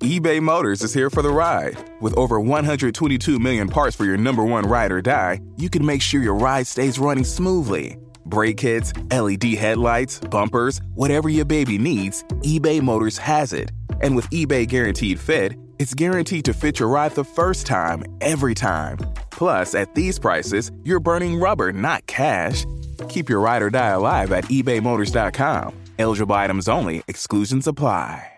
eBay Motors is here for the ride. With over 122 million parts for your number one ride or die, you can make sure your ride stays running smoothly. Brake kits, LED headlights, bumpers, whatever your baby needs, eBay Motors has it. And with eBay Guaranteed Fit, it's guaranteed to fit your ride the first time, every time. Plus, at these prices, you're burning rubber, not cash. Keep your ride or die alive at ebaymotors.com. Eligible items only, exclusions apply.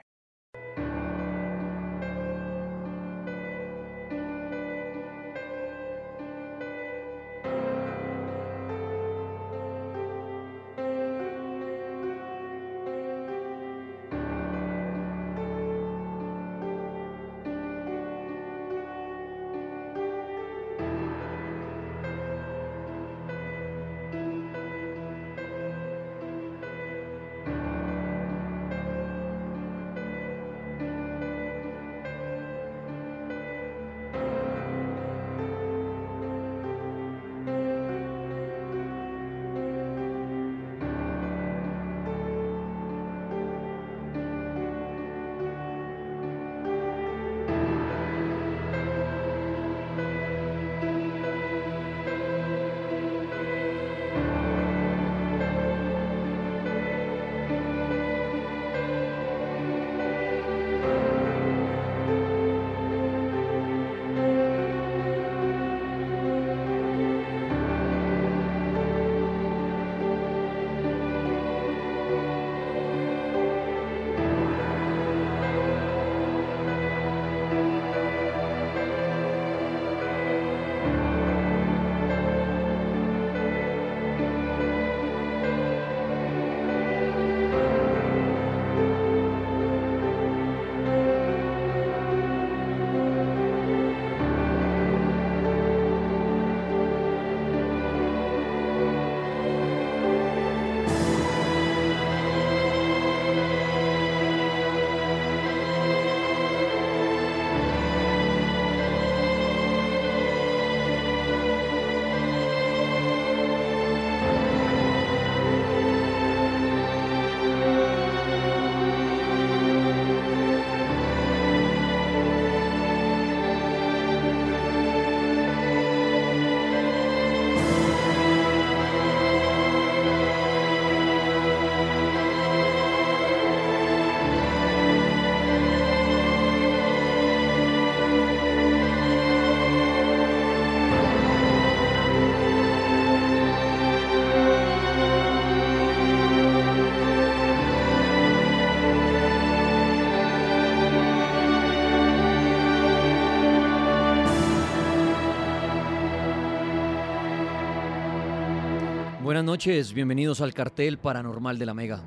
Buenas noches, bienvenidos al cartel paranormal de la Mega.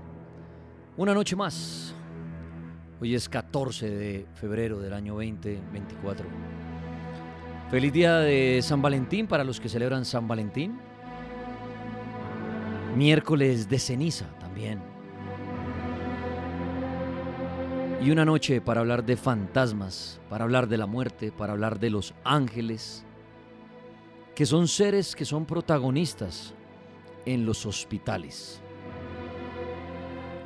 Una noche más. Hoy es 14 de febrero del año 2024. Feliz día de San Valentín para los que celebran San Valentín. Miércoles de ceniza también. Y una noche para hablar de fantasmas, para hablar de la muerte, para hablar de los ángeles, que son seres que son protagonistas en los hospitales.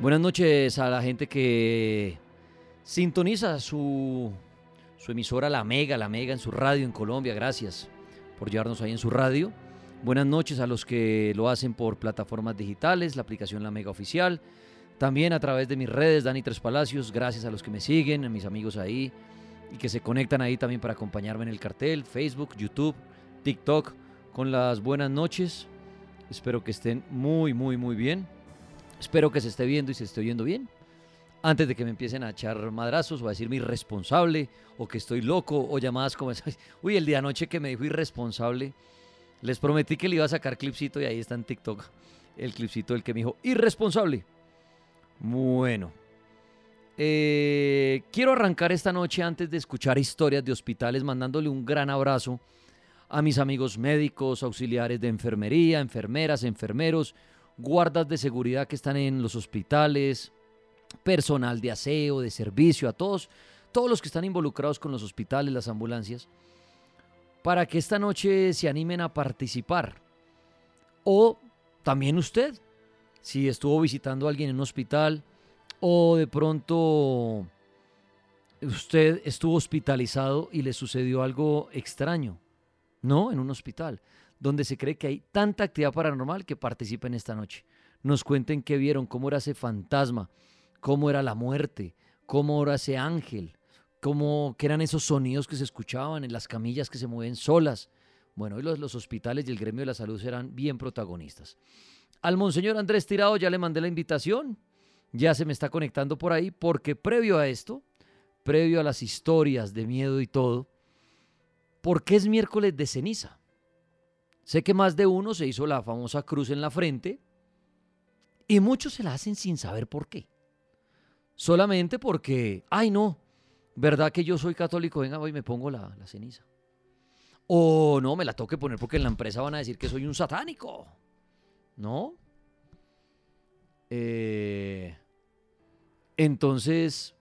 Buenas noches a la gente que sintoniza su, su emisora La Mega, La Mega en su radio en Colombia. Gracias por llevarnos ahí en su radio. Buenas noches a los que lo hacen por plataformas digitales, la aplicación La Mega Oficial. También a través de mis redes, Dani Tres Palacios. Gracias a los que me siguen, a mis amigos ahí y que se conectan ahí también para acompañarme en el cartel. Facebook, YouTube, TikTok, con las buenas noches. Espero que estén muy, muy, muy bien. Espero que se esté viendo y se esté oyendo bien. Antes de que me empiecen a echar madrazos o a decirme irresponsable o que estoy loco o llamadas como esas. Uy, el día anoche que me dijo irresponsable, les prometí que le iba a sacar clipcito y ahí está en TikTok el clipcito del que me dijo irresponsable. Bueno, Eh, quiero arrancar esta noche antes de escuchar historias de hospitales, mandándole un gran abrazo a mis amigos médicos, auxiliares de enfermería, enfermeras, enfermeros, guardas de seguridad que están en los hospitales, personal de aseo, de servicio, a todos, todos los que están involucrados con los hospitales, las ambulancias, para que esta noche se animen a participar. O también usted, si estuvo visitando a alguien en un hospital o de pronto usted estuvo hospitalizado y le sucedió algo extraño, ¿no? En un hospital, donde se cree que hay tanta actividad paranormal que participen esta noche. Nos cuenten qué vieron, cómo era ese fantasma, cómo era la muerte, cómo era ese ángel, cómo qué eran esos sonidos que se escuchaban en las camillas que se mueven solas. Bueno, hoy los, los hospitales y el gremio de la salud serán bien protagonistas. Al monseñor Andrés Tirado ya le mandé la invitación, ya se me está conectando por ahí, porque previo a esto, previo a las historias de miedo y todo, ¿por qué es miércoles de ceniza? Sé que más de uno se hizo la famosa cruz en la frente y muchos se la hacen sin saber por qué. Solamente porque, ay no, ¿verdad que yo soy católico? Venga, voy me pongo la, la ceniza. O no, me la tengo que poner porque en la empresa van a decir que soy un satánico. ¿no? Eh, entonces,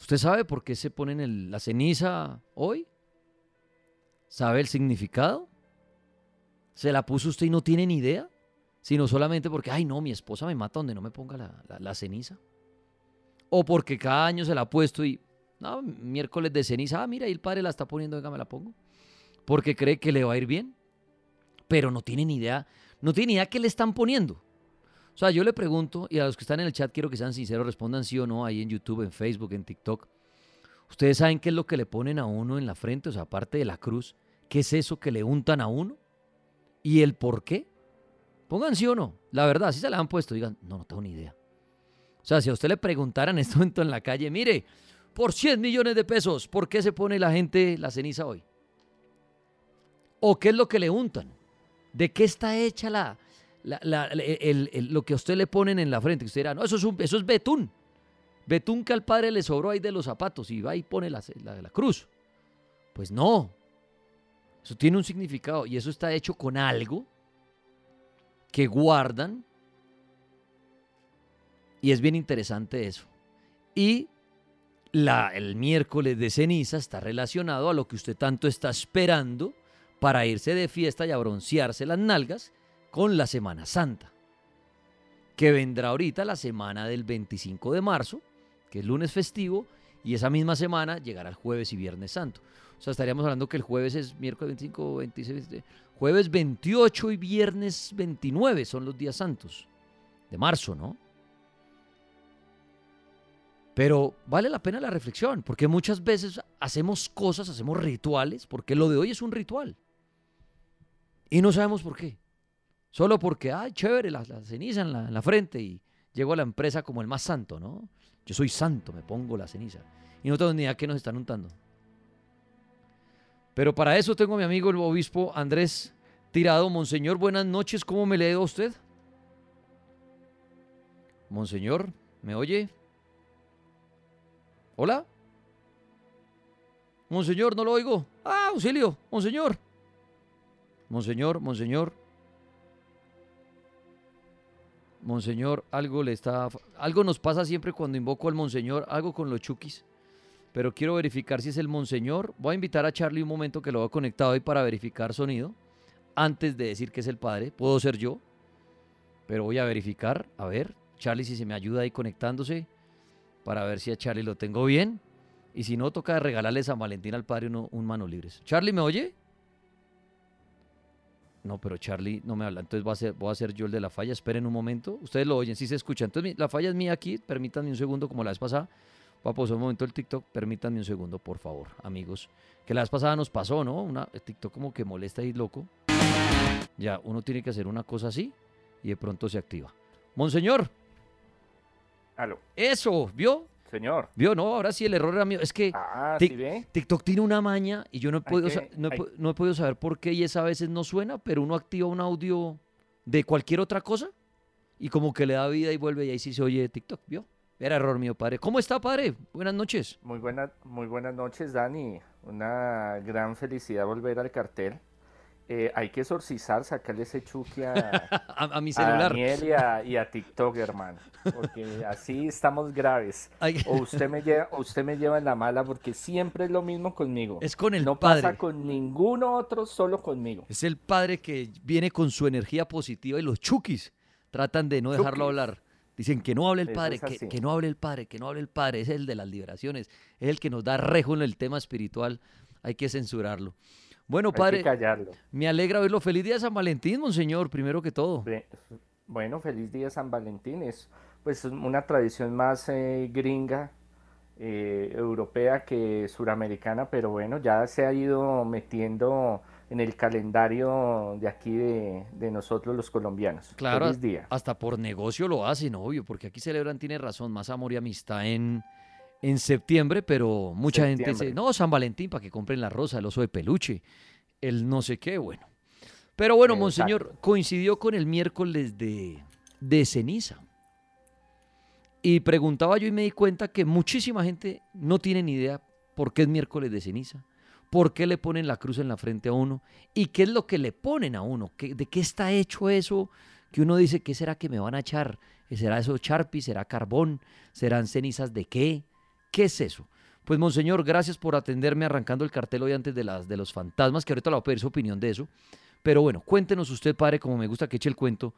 ¿usted sabe por qué se ponen la ceniza hoy? ¿Sabe el significado? ¿Se la puso usted y no tiene ni idea? Sino solamente porque, ay no, mi esposa me mata donde no me ponga la, la ceniza. O porque cada año se la ha puesto y, no, miércoles de ceniza, ah, mira, y el padre la está poniendo, venga, me la pongo. Porque cree que le va a ir bien. Pero no tiene ni idea no tiene ni idea qué le están poniendo. O sea, yo le pregunto, y a los que están en el chat quiero que sean sinceros, respondan sí o no, ahí en YouTube, en Facebook, en TikTok. ¿Ustedes saben qué es lo que le ponen a uno en la frente? O sea, aparte de la cruz, ¿qué es eso que le untan a uno? ¿Y el por qué? Pongan sí o no. La verdad, si se la han puesto, digan, no, no tengo ni idea. O sea, si a usted le preguntaran en este momento en la calle, mire, por 100 millones de pesos, ¿por qué se pone la gente la ceniza hoy? ¿O qué es lo que le untan? ¿De qué está hecha la, lo que a usted le ponen en la frente? usted dirá, no, eso es, eso es betún. Betún que al padre le sobró ahí de los zapatos y va y pone la, la cruz. Pues no. Eso tiene un significado y eso está hecho con algo que guardan. Y es bien interesante eso. Y la, el miércoles de ceniza está relacionado a lo que usted tanto está esperando para irse de fiesta y a broncearse las nalgas con la Semana Santa, que vendrá ahorita la semana del 25 de marzo, que es lunes festivo, y esa misma semana llegará el jueves y viernes santo. O sea, estaríamos hablando que el jueves es miércoles 25, 26, jueves 28 y viernes 29 son los días santos de marzo, ¿no? Pero vale la pena la reflexión, porque muchas veces hacemos cosas, hacemos rituales, porque lo de hoy es un ritual. Y no sabemos por qué. Solo porque, ay, chévere, la, ceniza en la, frente y llego a la empresa como el más santo, ¿no? Yo soy santo, me pongo la ceniza. Y no tengo ni idea qué nos están untando. Pero para eso tengo a mi amigo el obispo Andrés Tirado. Monseñor, buenas noches, ¿cómo me lee usted? Monseñor, ¿me oye? ¿Hola? Monseñor, no lo oigo. Ah, auxilio, monseñor. Monseñor, monseñor. Monseñor, algo le está. Algo nos pasa siempre cuando invoco al monseñor, algo con los chukis. Pero quiero verificar si es el monseñor. Voy a invitar a Charlie un momento que lo ha conectado ahí para verificar sonido. Antes de decir que es el padre. Puedo ser yo. Pero voy a verificar. A ver, Charlie, si se me ayuda ahí conectándose. Para ver si a Charlie lo tengo bien. Y si no, toca regalarle a San Valentín al padre un mano libres. ¿Charlie me oye? No, pero Charlie no me habla, entonces voy a, hacer, voy a hacer yo el de la falla. Esperen un momento. Ustedes lo oyen, si se escucha. Entonces la falla es mía aquí. Permítanme un segundo, como la vez pasada. Voy a pausar un momento el TikTok. Permítanme un segundo, por favor, amigos. Que la vez pasada nos pasó, ¿no? Una, el TikTok como que molesta y loco. Ya, uno tiene que hacer una cosa así y de pronto se activa. Monseñor. Aló. Eso, ¿vio? Señor. Vio, no, ahora sí el error era mío. Es que ah, TikTok tiene una maña y yo no he, podido, no, he, podido saber por qué y esa a veces no suena, pero uno activa un audio de cualquier otra cosa y como que le da vida y vuelve y ahí sí se oye TikTok, ¿vio? Era error mío, padre. ¿Cómo está, padre? Buenas noches. Muy, buena, muy buenas noches, Dani. Una gran felicidad volver al cartel. Eh, hay que exorcizar, sacarle ese chuki a, a, mi celular. A Daniel y a, TikTok, hermano. Porque así estamos graves. O usted, me lleva, usted me lleva en la mala porque siempre es lo mismo conmigo. Es con el no padre. No pasa con ningún otro, solo conmigo. Es el padre que viene con su energía positiva y los chukis tratan de no dejarlo hablar. Dicen que no hable el padre, que, no hable el padre, que no hable el padre. Es el de las liberaciones, es el que nos da rejo en el tema espiritual. Hay que censurarlo. Bueno, padre, me alegra verlo. Feliz día San Valentín, monseñor, primero que todo. Bueno, feliz día San Valentín. Es pues una tradición más eh, gringa, eh, europea que suramericana, pero bueno, ya se ha ido metiendo en el calendario de aquí de, nosotros los colombianos. Claro, hasta por negocio lo hacen, obvio, porque aquí celebran, tiene razón, más amor y amistad en, en septiembre, pero mucha gente dice, no, San Valentín, para que compren la rosa, el oso de peluche, el no sé qué, bueno. Pero bueno, monseñor, coincidió con el miércoles de, de ceniza. Y preguntaba yo y me di cuenta que muchísima gente no tiene ni idea por qué es miércoles de ceniza por qué le ponen la cruz en la frente a uno y qué es lo que le ponen a uno, de qué está hecho eso que uno dice, ¿qué será que me van a echar? ¿Será eso charpi? ¿Será carbón? ¿Serán cenizas de qué? ¿Qué es eso? Pues, Monseñor, gracias por atenderme arrancando el cartel hoy antes de, las, de los fantasmas, que ahorita le voy a pedir su opinión de eso. Pero bueno, cuéntenos usted, padre, como me gusta que eche el cuento,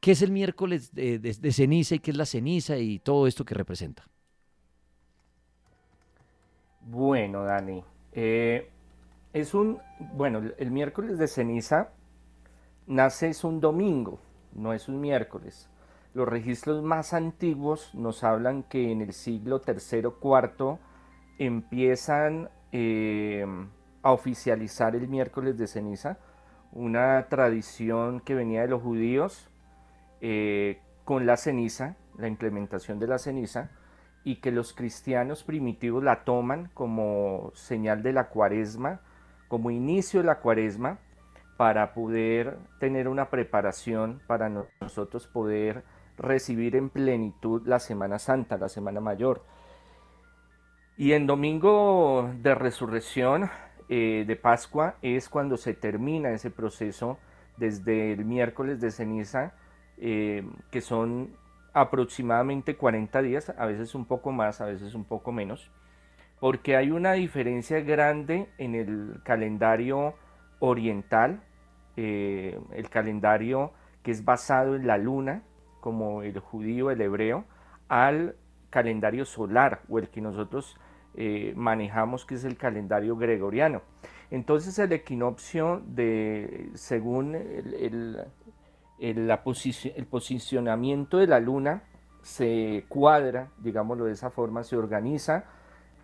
¿qué es el miércoles de, ceniza y qué es la ceniza y todo esto que representa? Bueno, Dani, eh, es un, bueno, el miércoles de ceniza nace es un domingo, no es un miércoles. Los registros más antiguos nos hablan que en el siglo III IV empiezan eh, a oficializar el miércoles de ceniza, una tradición que venía de los judíos eh, con la ceniza, la implementación de la ceniza, y que los cristianos primitivos la toman como señal de la cuaresma como inicio de la cuaresma para poder tener una preparación para nosotros poder recibir en plenitud la Semana Santa, la Semana Mayor. Y en domingo de resurrección eh, de Pascua es cuando se termina ese proceso desde el miércoles de ceniza, eh, que son aproximadamente 40 días, a veces un poco más, a veces un poco menos porque hay una diferencia grande en el calendario oriental, eh, el calendario que es basado en la luna, como el judío, el hebreo, al calendario solar o el que nosotros eh, manejamos, que es el calendario gregoriano. Entonces el equinoccio, de, según el, el posicionamiento de la luna, se cuadra, digámoslo de esa forma, se organiza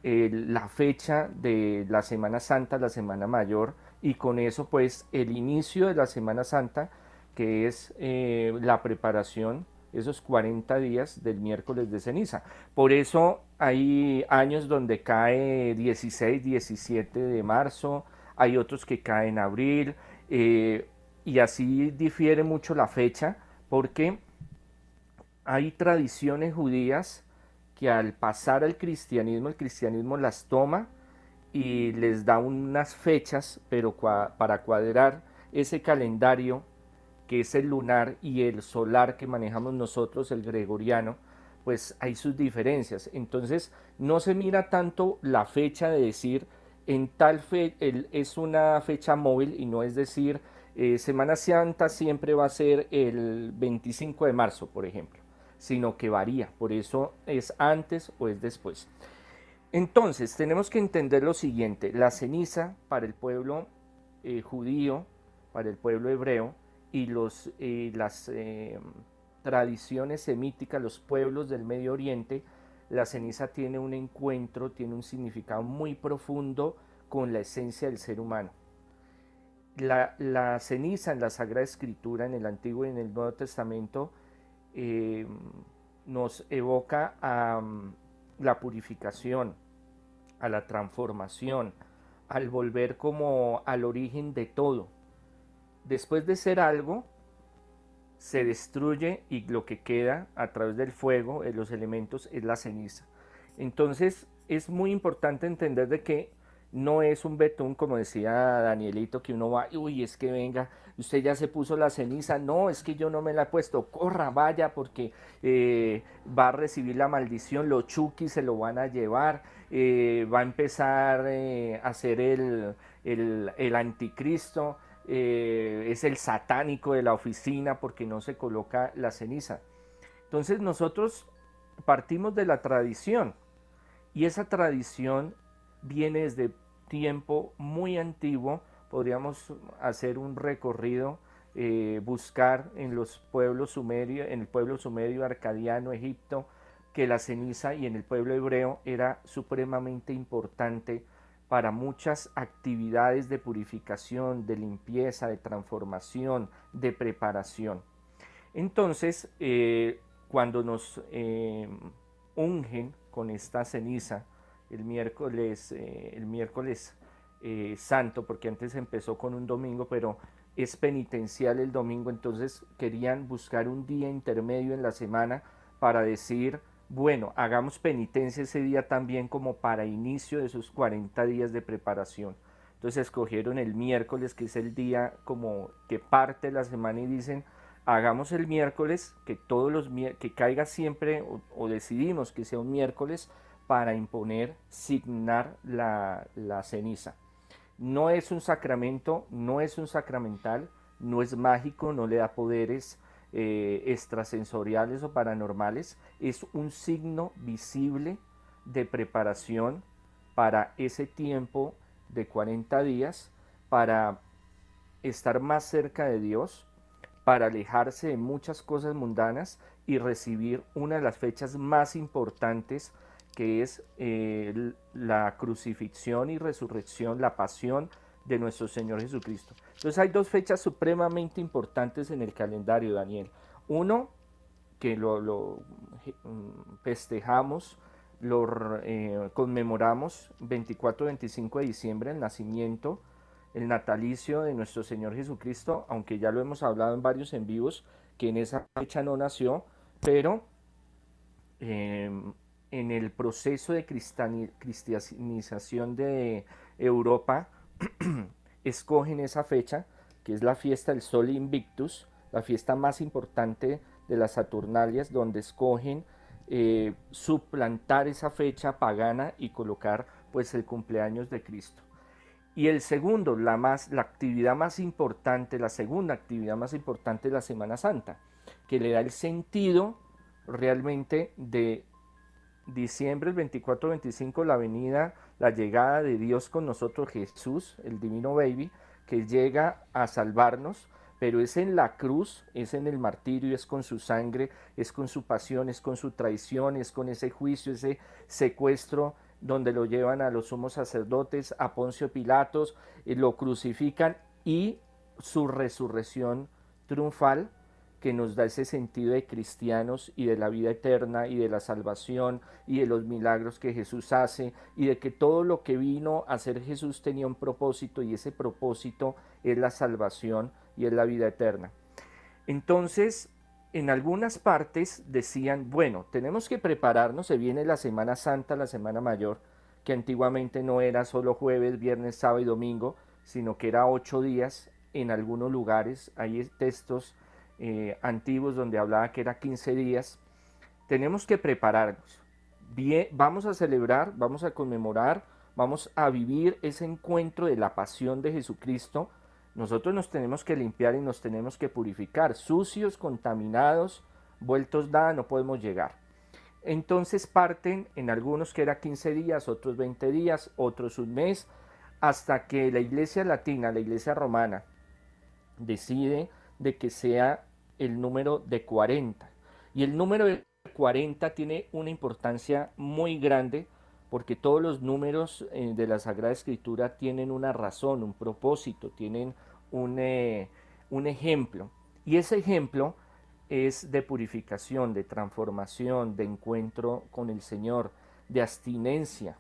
la fecha de la Semana Santa, la Semana Mayor, y con eso pues el inicio de la Semana Santa, que es eh, la preparación, esos 40 días del miércoles de ceniza. Por eso hay años donde cae 16, 17 de marzo, hay otros que caen en abril, eh, y así difiere mucho la fecha, porque hay tradiciones judías que al pasar al cristianismo, el cristianismo las toma y les da unas fechas, pero para cuadrar ese calendario que es el lunar y el solar que manejamos nosotros, el gregoriano, pues hay sus diferencias. Entonces no se mira tanto la fecha de decir en tal fe es una fecha móvil y no es decir eh, Semana Santa siempre va a ser el 25 de marzo, por ejemplo sino que varía. Por eso es antes o es después. Entonces, tenemos que entender lo siguiente. La ceniza para el pueblo eh, judío, para el pueblo hebreo, y los, las eh, tradiciones semíticas, los pueblos del Medio Oriente, la ceniza tiene un encuentro, tiene un significado muy profundo con la esencia del ser humano. La, la ceniza en la Sagrada Escritura, en el Antiguo y en el Nuevo Testamento, eh, nos evoca a la purificación, a la transformación, al volver como al origen de todo. Después de ser algo, se destruye y lo que queda a través del fuego, de los elementos, es la ceniza. Entonces es muy importante entender de que no es un betún, como decía Danielito, que uno va, uy, es que venga, usted ya se puso la ceniza, no, es que yo no me la he puesto, corra, vaya, porque eh, va a recibir la maldición, los chukis se lo van a llevar, eh, va a empezar eh, a ser el, el, anticristo, es el satánico de la oficina porque no se coloca la ceniza. Entonces nosotros partimos de la tradición y esa tradición viene desde tiempo muy antiguo, podríamos hacer un recorrido, eh, buscar en los pueblos sumerios, en el pueblo sumerio, arcadiano, Egipto, que la ceniza y en el pueblo hebreo era supremamente importante para muchas actividades de purificación, de limpieza, de transformación, de preparación. Entonces, eh, cuando nos eh, ungen con esta ceniza, el miércoles, eh, el miércoles santo, porque antes empezó con un domingo, pero es penitencial el domingo, entonces querían buscar un día intermedio en la semana para decir, bueno, hagamos penitencia ese día también como para inicio de sus 40 días de preparación. Entonces escogieron el miércoles, que es el día como que parte la semana y dicen, hagamos el miércoles, que todos los que caiga siempre o decidimos que sea un miércoles para imponer, signar la, ceniza. No es un sacramento, no es un sacramental, no es mágico, no le da poderes eh, extrasensoriales o paranormales, es un signo visible de preparación para ese tiempo de 40 días, para estar más cerca de Dios, para alejarse de muchas cosas mundanas y recibir una de las fechas más importantes que es eh, la crucifixión y resurrección, la pasión de nuestro Señor Jesucristo. Entonces hay dos fechas supremamente importantes en el calendario, Daniel. Uno, que lo, mm, festejamos, lo eh, conmemoramos 24-25 de diciembre, el nacimiento, el natalicio de nuestro Señor Jesucristo, aunque ya lo hemos hablado en varios en vivos, que en esa fecha no nació, pero em, en el proceso de cristianización de Europa, escogen esa fecha, que es la fiesta del Sol Invictus, la fiesta más importante de las Saturnalias, donde escogen eh, suplantar esa fecha pagana y colocar pues el cumpleaños de Cristo. Y el segundo, la, más, la actividad más importante, la segunda actividad más importante de la Semana Santa, que le da el sentido realmente de diciembre, el 24-25, la venida, la llegada de Dios con nosotros, Jesús, el divino baby, que llega a salvarnos, pero es en la cruz, es en el martirio, es con su sangre, es con su pasión, es con su traición, es con ese juicio, ese secuestro donde lo llevan a los sumos sacerdotes, a Poncio Pilatos, lo crucifican y su resurrección triunfal que nos da ese sentido de cristianos y de la vida eterna y de la salvación y de los milagros que Jesús hace y de que todo lo que vino a hacer Jesús tenía un propósito y ese propósito es la salvación y es la vida eterna. Entonces, en algunas partes decían, bueno, tenemos que prepararnos, se viene la Semana Santa, la Semana Mayor, que antiguamente no era solo jueves, viernes, sábado y domingo, sino que era ocho días en algunos lugares. Hay textos eh, antiguos donde hablaba que era 15 días, tenemos que prepararnos. Bien, vamos a celebrar, vamos a conmemorar, vamos a vivir ese encuentro de la pasión de Jesucristo. Nosotros nos tenemos que limpiar y nos tenemos que purificar. Sucios, contaminados, vueltos da, no podemos llegar. Entonces parten en algunos que era 15 días, otros 20 días, otros un mes, hasta que la iglesia latina, la iglesia romana, decide de que sea el número de 40. Y el número de 40 tiene una importancia muy grande porque todos los números eh, de la Sagrada Escritura tienen una razón, un propósito, tienen un, eh, un ejemplo. Y ese ejemplo es de purificación, de transformación, de encuentro con el Señor, de abstinencia.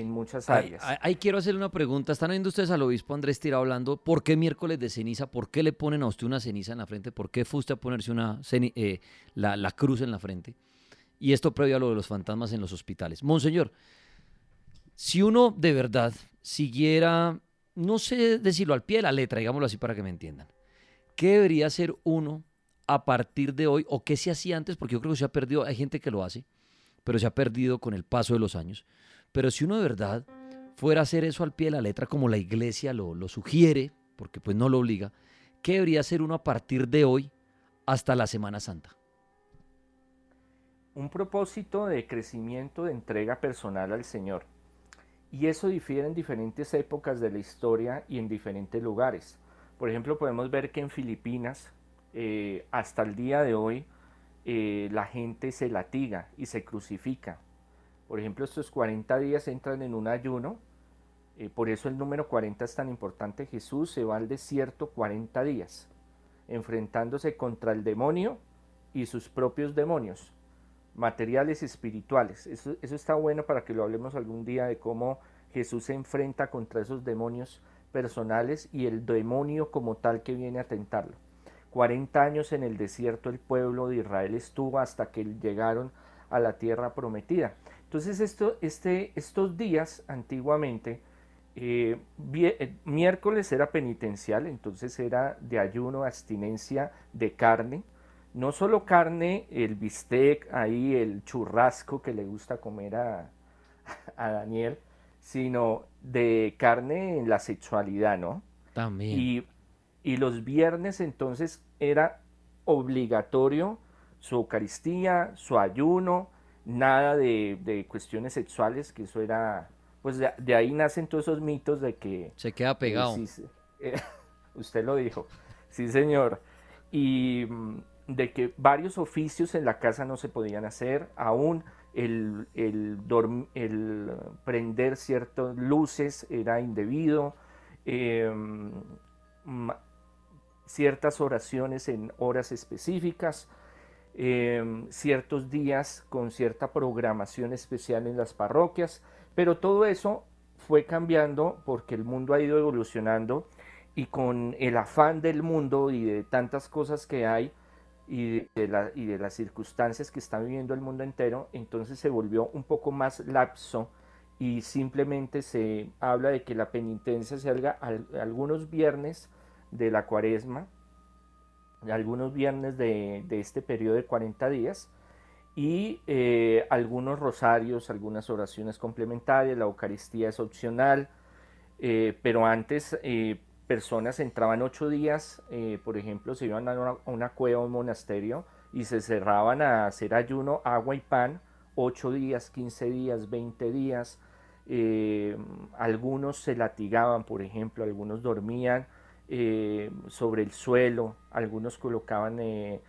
En muchas áreas. Ahí, quiero hacerle una pregunta. Están viendo ustedes al obispo Andrés Tira hablando, ¿por qué miércoles de ceniza? ¿Por qué le ponen a usted una ceniza en la frente? ¿Por qué fue usted a ponerse una eh, la, cruz en la frente? Y esto previo a lo de los fantasmas en los hospitales. Monseñor, si uno de verdad siguiera, no sé decirlo al pie de la letra, digámoslo así para que me entiendan, ¿qué debería hacer uno a partir de hoy o qué se hacía antes? Porque yo creo que se ha perdido, hay gente que lo hace, pero se ha perdido con el paso de los años. Pero si uno de verdad fuera a hacer eso al pie de la letra como la iglesia lo, sugiere, porque pues no lo obliga, ¿qué debería hacer uno a partir de hoy hasta la Semana Santa? Un propósito de crecimiento, de entrega personal al Señor. Y eso difiere en diferentes épocas de la historia y en diferentes lugares. Por ejemplo, podemos ver que en Filipinas, eh, hasta el día de hoy, eh, la gente se latiga y se crucifica por ejemplo, estos 40 días entran en un ayuno, eh, por eso el número 40 es tan importante. Jesús se va al desierto 40 días, enfrentándose contra el demonio y sus propios demonios, materiales y espirituales. Eso, eso está bueno para que lo hablemos algún día de cómo Jesús se enfrenta contra esos demonios personales y el demonio como tal que viene a tentarlo. 40 años en el desierto el pueblo de Israel estuvo hasta que llegaron a la tierra prometida. Entonces esto, este, estos días antiguamente, eh, eh, miércoles era penitencial, entonces era de ayuno, abstinencia de carne. No solo carne, el bistec, ahí el churrasco que le gusta comer a, a Daniel, sino de carne en la sexualidad, ¿no? También. Y, y los viernes entonces era obligatorio su Eucaristía, su ayuno, nada de, cuestiones sexuales, que eso era, pues de, ahí nacen todos esos mitos de que... Se queda pegado. Eh, usted lo dijo, sí señor. Y mm, de que varios oficios en la casa no se podían hacer, aún el, el, el prender ciertas luces era indebido, em, ciertas oraciones en horas específicas, Em, ciertos días con cierta programación especial en las parroquias, pero todo eso fue cambiando porque el mundo ha ido evolucionando y con el afán del mundo y de tantas cosas que hay y de, y de las circunstancias que está viviendo el mundo entero, entonces se volvió un poco más lapso y simplemente se habla de que la penitencia se haga algunos viernes de la cuaresma algunos viernes de, este periodo de 40 días y eh, algunos rosarios, algunas oraciones complementarias, la Eucaristía es opcional, eh, pero antes eh, personas entraban ocho días, por ejemplo, se iban a una, cueva o un monasterio y se cerraban a hacer ayuno, agua y pan, ocho días, 15 días, 20 días. algunos se latigaban, por ejemplo, algunos dormían, eh, sobre el suelo, algunos colocaban eh,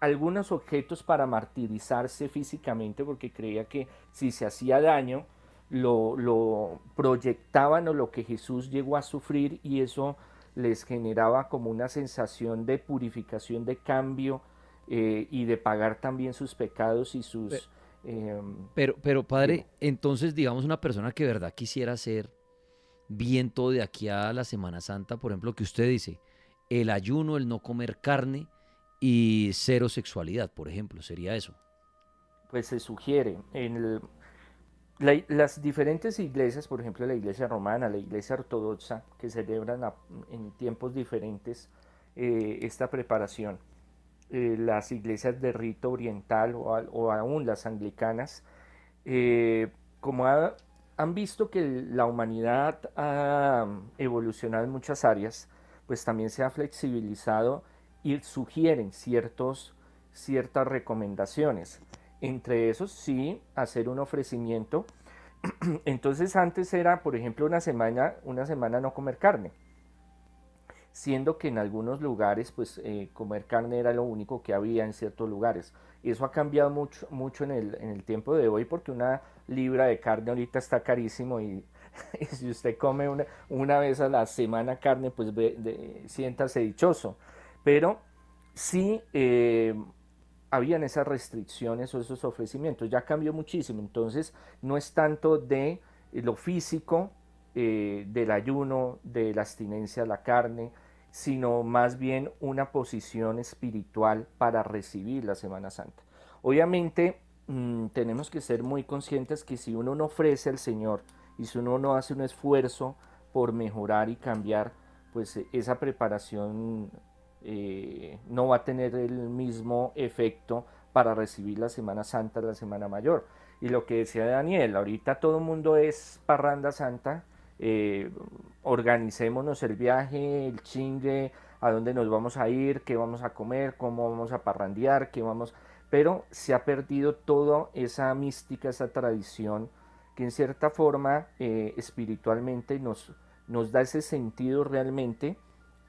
algunos objetos para martirizarse físicamente porque creía que si se hacía daño lo, lo proyectaban o lo que Jesús llegó a sufrir y eso les generaba como una sensación de purificación, de cambio eh, y de pagar también sus pecados y sus... Pero, pero padre, entonces digamos una persona que verdad quisiera ser bien todo de aquí a la Semana Santa, por ejemplo, que usted dice, el ayuno, el no comer carne y cero sexualidad, por ejemplo, sería eso. Pues se sugiere. En las diferentes iglesias, por ejemplo la iglesia romana, la iglesia ortodoxa, que celebran en tiempos diferentes eh, esta preparación, eh, las iglesias de rito oriental o, aún las anglicanas, eh, como ha han visto que la humanidad ha evolucionado en muchas áreas, pues también se ha flexibilizado y sugieren ciertos, ciertas recomendaciones. Entre esos, sí, hacer un ofrecimiento. Entonces antes era, por ejemplo, una semana, una semana no comer carne siendo que en algunos lugares pues eh, comer carne era lo único que había en ciertos lugares. Y eso ha cambiado mucho, mucho en, el, en el tiempo de hoy porque una libra de carne ahorita está carísimo y, si usted come una, una, vez a la semana carne pues de, siéntase dichoso. Pero sí eh, habían esas restricciones o esos ofrecimientos, ya cambió muchísimo, entonces no es tanto de lo físico eh, del ayuno, de la abstinencia a la carne, sino más bien una posición espiritual para recibir la Semana Santa. Obviamente mm, tenemos que ser muy conscientes que si uno no ofrece al Señor y si uno no hace un esfuerzo por mejorar y cambiar, pues eh, esa preparación eh, no va a tener el mismo efecto para recibir la Semana Santa, la Semana Mayor. Y lo que decía Daniel, ahorita todo el mundo es parranda santa, eh, organicémonos el viaje, el chingue, a dónde nos vamos a ir, qué vamos a comer, cómo vamos a parrandear, qué vamos... Pero se ha perdido toda esa mística, esa tradición que en cierta forma eh, espiritualmente nos, nos da ese sentido realmente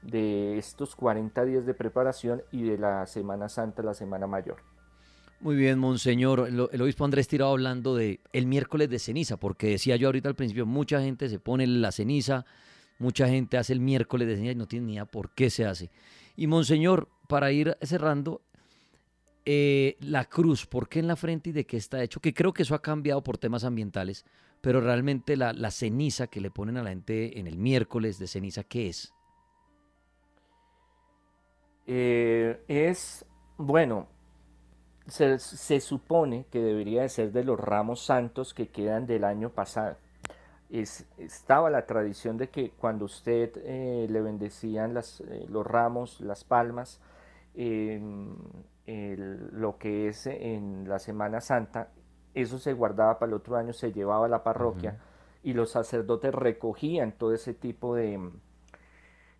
de estos 40 días de preparación y de la Semana Santa, la Semana Mayor. Muy bien, Monseñor. El, obispo Andrés Tirado hablando de el miércoles de ceniza, porque decía yo ahorita al principio, mucha gente se pone la ceniza, mucha gente hace el miércoles de ceniza y no tiene ni idea por qué se hace. Y Monseñor, para ir cerrando, eh, la cruz, ¿por qué en la frente y de qué está hecho? Que creo que eso ha cambiado por temas ambientales, pero realmente la, la ceniza que le ponen a la gente en el miércoles de ceniza, ¿qué es? Eh, es, bueno, se, supone que debería de ser de los ramos santos que quedan del año pasado. Es, estaba la tradición de que cuando usted eh, le bendecían las, eh, los ramos, las palmas, lo que es en la Semana Santa, eso se guardaba para el otro año, se llevaba a la parroquia y los sacerdotes recogían todo ese tipo de,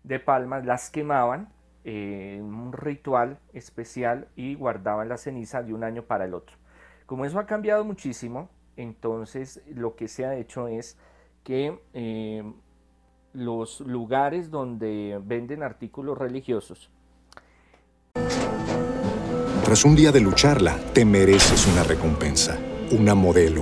de palmas, las quemaban eh, un ritual especial y guardaban la ceniza de un año para el otro. Como eso ha cambiado muchísimo, entonces lo que se ha hecho es que eh, los lugares donde venden artículos religiosos. Tras un día de lucharla, te mereces una recompensa, una modelo,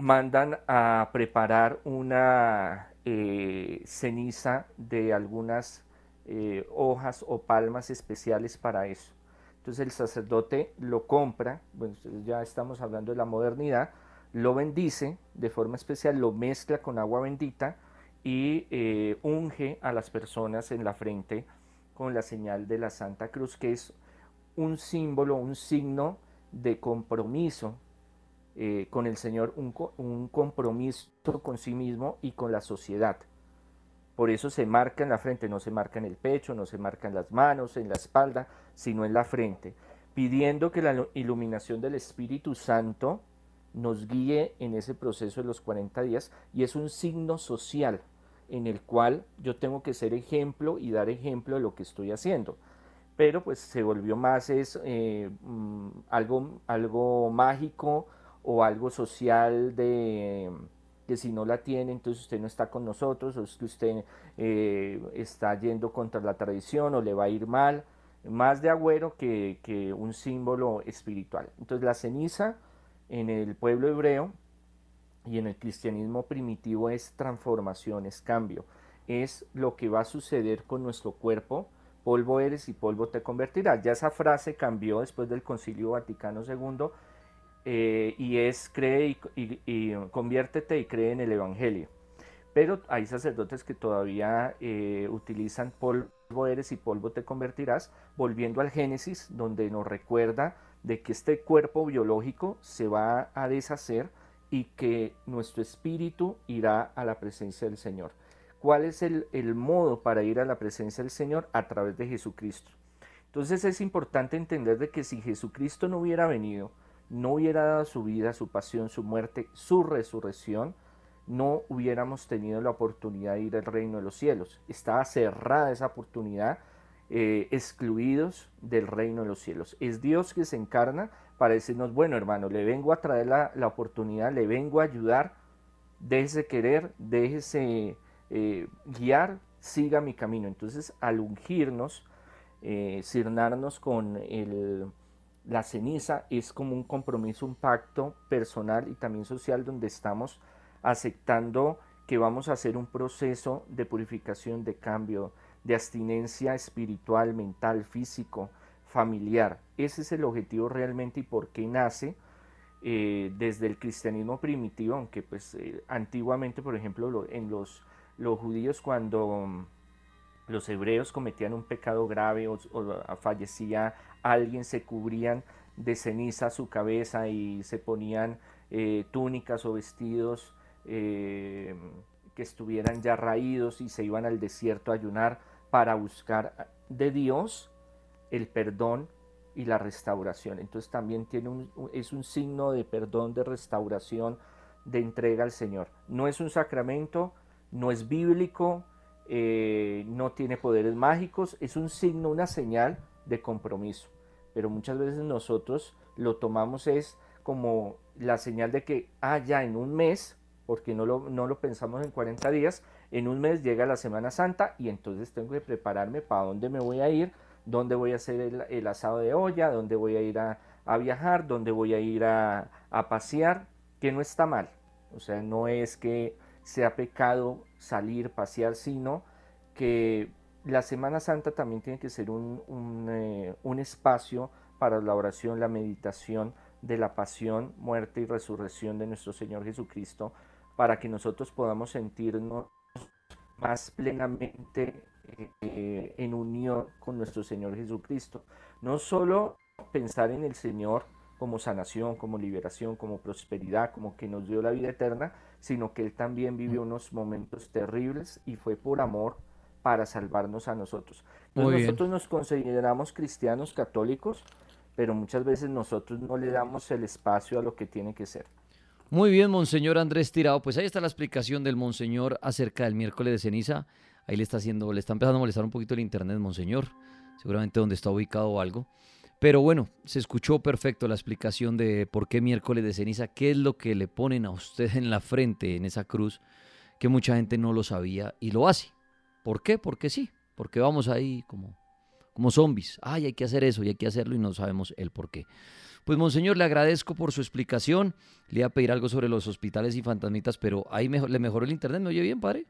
Mandan a preparar una eh, ceniza de algunas eh, hojas o palmas especiales para eso. Entonces el sacerdote lo compra, bueno, ya estamos hablando de la modernidad, lo bendice de forma especial, lo mezcla con agua bendita y eh, unge a las personas en la frente con la señal de la Santa Cruz, que es un símbolo, un signo de compromiso eh, con el Señor un, un, compromiso con sí mismo y con la sociedad. Por eso se marca en la frente, no se marca en el pecho, no se marca en las manos, en la espalda, sino en la frente, pidiendo que la iluminación del Espíritu Santo nos guíe en ese proceso de los 40 días y es un signo social en el cual yo tengo que ser ejemplo y dar ejemplo de lo que estoy haciendo. Pero pues se volvió más es eh, mm, algo, algo mágico, o algo social de que si no la tiene, entonces usted no está con nosotros, o es que usted eh, está yendo contra la tradición o le va a ir mal, más de agüero que, que un símbolo espiritual. Entonces la ceniza en el pueblo hebreo y en el cristianismo primitivo es transformación, es cambio, es lo que va a suceder con nuestro cuerpo polvo eres y polvo te convertirás. Ya esa frase cambió después del Concilio Vaticano II eh, y es cree y, conviértete y cree en el Evangelio. Pero hay sacerdotes que todavía eh, utilizan polvo eres y polvo te convertirás, volviendo al Génesis, donde nos recuerda de que este cuerpo biológico se va a deshacer y que nuestro espíritu irá a la presencia del Señor. ¿Cuál es el, el modo para ir a la presencia del Señor? A través de Jesucristo. Entonces es importante entender de que si Jesucristo no hubiera venido, no hubiera dado su vida, su pasión, su muerte, su resurrección, no hubiéramos tenido la oportunidad de ir al reino de los cielos. Estaba cerrada esa oportunidad, eh, excluidos del reino de los cielos. Es Dios que se encarna para decirnos, bueno hermano, le vengo a traer la, oportunidad, le vengo a ayudar, déjese querer, déjese eh, guiar, siga mi camino. Entonces, al ungirnos, eh, con el la ceniza es como un compromiso, un pacto personal y también social donde estamos aceptando que vamos a hacer un proceso de purificación, de cambio, de abstinencia espiritual, mental, físico, familiar. Ese es el objetivo realmente y por qué nace eh, desde el cristianismo primitivo, aunque pues eh, antiguamente, por ejemplo, en los, los judíos cuando los hebreos cometían un pecado grave o, fallecía alguien, se cubrían de ceniza su cabeza y se ponían eh, túnicas o vestidos eh, que estuvieran ya raídos y se iban al desierto a ayunar para buscar de Dios el perdón y la restauración. Entonces también tiene un, es un signo de perdón, de restauración, de entrega al Señor. No es un sacramento, no es bíblico, eh, no tiene poderes mágicos, es un signo, una señal de compromiso. Pero muchas veces nosotros lo tomamos es como la señal de que, ah, ya en un mes, porque no lo, no lo pensamos en 40 días, en un mes llega la Semana Santa y entonces tengo que prepararme para dónde me voy a ir, dónde voy a hacer el, asado de olla, dónde voy a ir a, viajar, dónde voy a ir a, a pasear, que no está mal. O sea, no es que sea pecado salir, pasear, sino que la Semana Santa también tiene que ser un, eh, espacio para la oración, la meditación de la pasión, muerte y resurrección de nuestro Señor Jesucristo, para que nosotros podamos sentirnos más plenamente eh, en unión con nuestro Señor Jesucristo. No solo pensar en el Señor como sanación, como liberación, como prosperidad, como que nos dio la vida eterna, sino que Él también vivió unos momentos terribles y fue por amor para salvarnos a nosotros. nosotros nos consideramos cristianos católicos, pero muchas veces nosotros no le damos el espacio a lo que tiene que ser. Muy bien, Monseñor Andrés Tirado. Pues ahí está la explicación del Monseñor acerca del miércoles de ceniza. Ahí le está haciendo, le está empezando a molestar un poquito el internet, Monseñor. Seguramente donde está ubicado o algo. Pero bueno, se escuchó perfecto la explicación de por qué miércoles de ceniza, qué es lo que le ponen a usted en la frente, en esa cruz, que mucha gente no lo sabía y lo hace. ¿Por qué? Porque sí, porque vamos ahí como, como zombies. Ay, hay que hacer eso y hay que hacerlo y no sabemos el por qué. Pues, Monseñor, le agradezco por su explicación. Le iba a pedir algo sobre los hospitales y fantasmitas, pero ahí le mejoró el internet. ¿Me oye bien, padre?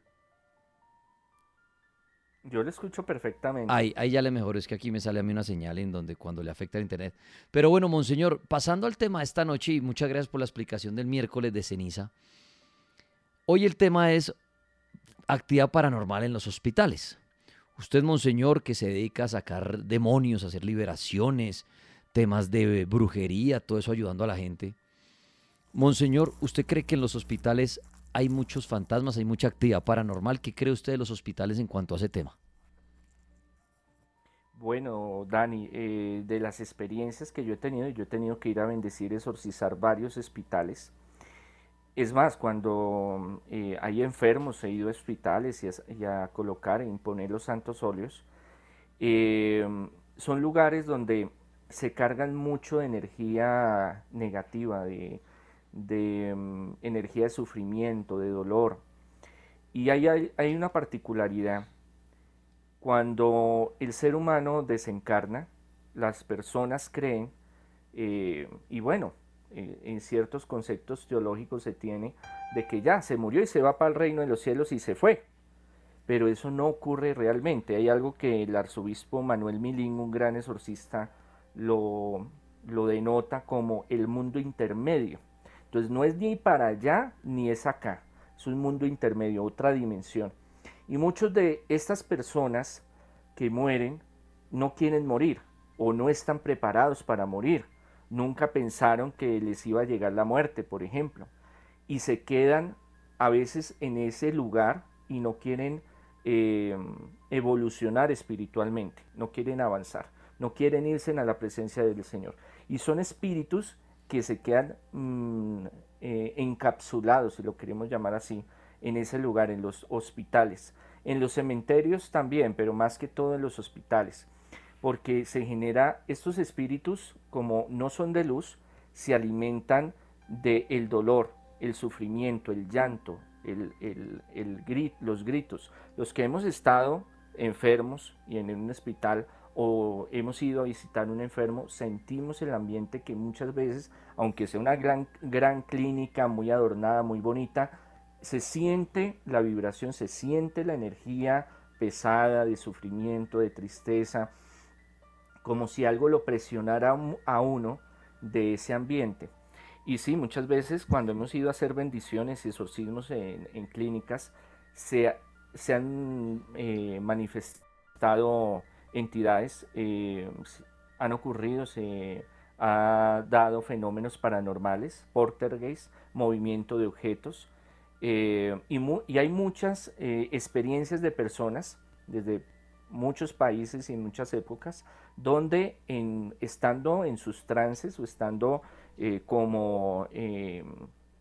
Yo le escucho perfectamente. Ahí, ahí ya le mejor, es que aquí me sale a mí una señal en donde cuando le afecta el internet. Pero bueno, monseñor, pasando al tema de esta noche y muchas gracias por la explicación del miércoles de ceniza. Hoy el tema es actividad paranormal en los hospitales. Usted, monseñor, que se dedica a sacar demonios, a hacer liberaciones, temas de brujería, todo eso ayudando a la gente. Monseñor, ¿usted cree que en los hospitales hay muchos fantasmas, hay mucha actividad paranormal. ¿Qué cree usted de los hospitales en cuanto a ese tema? Bueno, Dani, eh, de las experiencias que yo he tenido, yo he tenido que ir a bendecir, exorcizar varios hospitales. Es más, cuando eh, hay enfermos, he ido a hospitales y a, colocar e imponer los santos óleos. Eh, son lugares donde se cargan mucho de energía negativa, de, mm, energía de sufrimiento, de dolor. Y hay, hay, una particularidad. Cuando el ser humano desencarna, las personas creen, eh, y bueno, eh, en ciertos conceptos teológicos se tiene, de que ya se murió y se va para el reino de los cielos y se fue. pero eso no ocurre realmente. Hay algo que el arzobispo Manuel Milín, un gran exorcista, lo, lo denota como el mundo intermedio. Entonces no es ni para allá ni es acá, es un mundo intermedio, otra dimensión. Y muchos de estas personas que mueren no quieren morir o no están preparados para morir. Nunca pensaron que les iba a llegar la muerte, por ejemplo. Y se quedan a veces en ese lugar y no quieren eh, evolucionar espiritualmente, no quieren avanzar, no quieren irse a la presencia del Señor. Y son espíritus que se quedan mm, eh, encapsulados, si lo queremos llamar así, en ese lugar, en los hospitales. En los cementerios también, pero más que todo en los hospitales, porque se genera, estos espíritus, como no son de luz, se alimentan del el dolor, el sufrimiento, el llanto, el, el, los gritos. Los que hemos estado enfermos y en un hospital o hemos ido a visitar un enfermo, sentimos el ambiente que muchas veces, aunque sea una gran, gran clínica muy adornada, muy bonita, se siente la vibración, se siente la energía pesada de sufrimiento, de tristeza, como si algo lo presionara a uno de ese ambiente. Y sí, muchas veces cuando hemos ido a hacer bendiciones y exorcismos en, clínicas, se, han eh, manifestado entidades, eh, han ocurrido, se ha dado fenómenos paranormales, portergeist, movimiento de objetos, eh, y, y, hay muchas experiencias de personas desde muchos países y en muchas épocas, donde en, estando en sus trances o estando eh, como eh,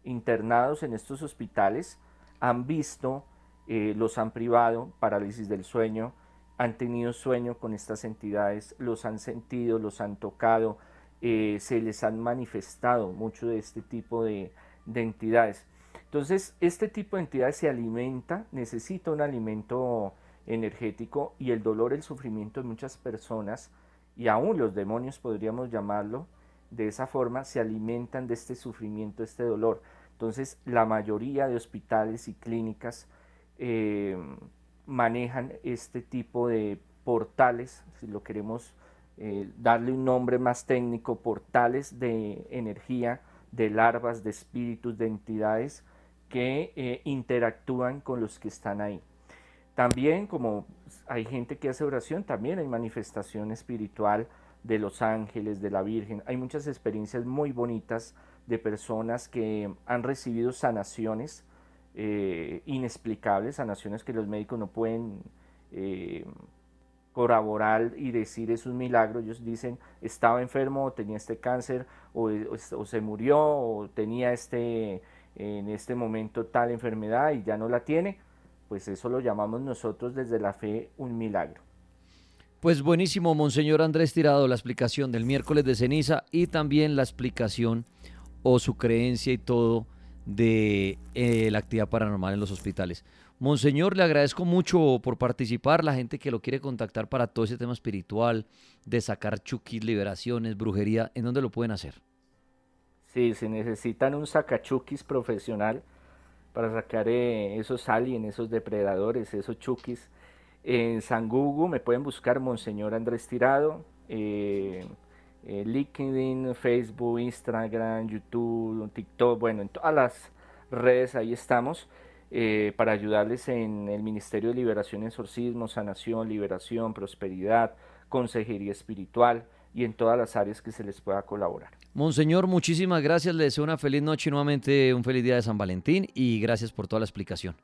internados en estos hospitales han visto, eh, los han privado, parálisis del sueño, han tenido sueño con estas entidades, los han sentido, los han tocado, se les han manifestado mucho de este tipo de, de entidades. Entonces, este tipo de entidades se alimenta, necesita un alimento energético y el dolor, el sufrimiento de muchas personas y aún los demonios podríamos llamarlo, de esa forma se alimentan de este sufrimiento, este dolor. Entonces la mayoría de hospitales y clínicas eh, manejan este tipo de portales, si lo queremos eh, darle un nombre más técnico, portales de energía, de larvas, de espíritus, de entidades que eh, interactúan con los que están ahí. También como hay gente que hace oración, también hay manifestación espiritual de los ángeles, de la Virgen. Hay muchas experiencias muy bonitas de personas que han recibido sanaciones eh, inexplicables, sanaciones que los médicos no pueden eh, corroborar y decir es un milagro. Ellos dicen estaba enfermo, o tenía este cáncer, o, o, se murió, o tenía este, en este momento tal enfermedad y ya no la tiene. Pues eso lo llamamos nosotros desde la fe un milagro. Pues buenísimo, Monseñor Andrés Tirado, la explicación del miércoles de ceniza y también la explicación o su creencia y todo de eh, la actividad paranormal en los hospitales. Monseñor, le agradezco mucho por participar, la gente que lo quiere contactar para todo ese tema espiritual, de sacar chukis, liberaciones, brujería, ¿en dónde lo pueden hacer? Sí, se necesitan un sacachukis profesional para sacar eh, esos aliens, esos depredadores, esos chukis en San Google me pueden buscar Monseñor Andrés Tirado. Eh, eh, LinkedIn, Facebook, Instagram, YouTube, TikTok, bueno, en todas las redes ahí estamos eh, para ayudarles en el Ministerio de Liberación, Exorcismo, Sanación, Liberación, Prosperidad, Consejería Espiritual y en todas las áreas que se les pueda colaborar. Monseñor, muchísimas gracias, le deseo una feliz noche y nuevamente un feliz día de San Valentín y gracias por toda la explicación.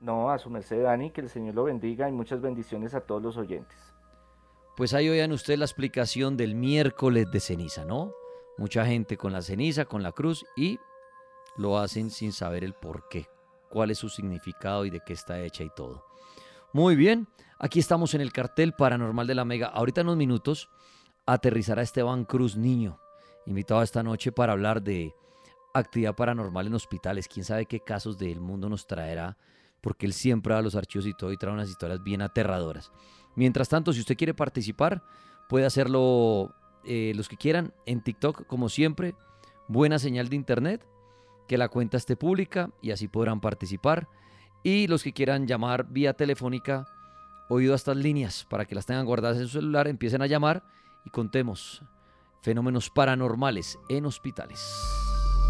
No, a su merced, Dani, que el Señor lo bendiga y muchas bendiciones a todos los oyentes. Pues ahí oigan ustedes la explicación del miércoles de ceniza, ¿no? Mucha gente con la ceniza, con la cruz y lo hacen sin saber el por qué, cuál es su significado y de qué está hecha y todo. Muy bien, aquí estamos en el cartel paranormal de la Mega. Ahorita en unos minutos aterrizará Esteban Cruz Niño, invitado esta noche para hablar de actividad paranormal en hospitales. Quién sabe qué casos del mundo nos traerá porque él siempre da los archivos y todo y trae unas historias bien aterradoras. Mientras tanto, si usted quiere participar, puede hacerlo eh, los que quieran en TikTok, como siempre. Buena señal de internet, que la cuenta esté pública y así podrán participar. Y los que quieran llamar vía telefónica, oído a estas líneas para que las tengan guardadas en su celular, empiecen a llamar y contemos fenómenos paranormales en hospitales.